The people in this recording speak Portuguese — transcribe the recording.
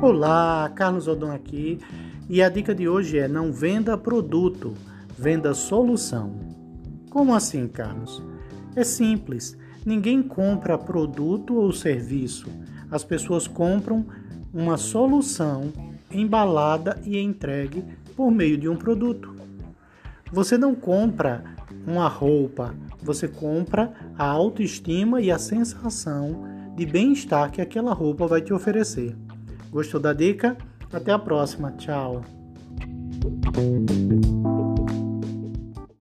Olá, Carlos Odon aqui e a dica de hoje é não venda produto, venda solução. Como assim, Carlos? É simples, ninguém compra produto ou serviço, as pessoas compram uma solução embalada e entregue por meio de um produto. Você não compra uma roupa, você compra a autoestima e a sensação de bem-estar que aquela roupa vai te oferecer. Gostou da dica? Até a próxima. Tchau.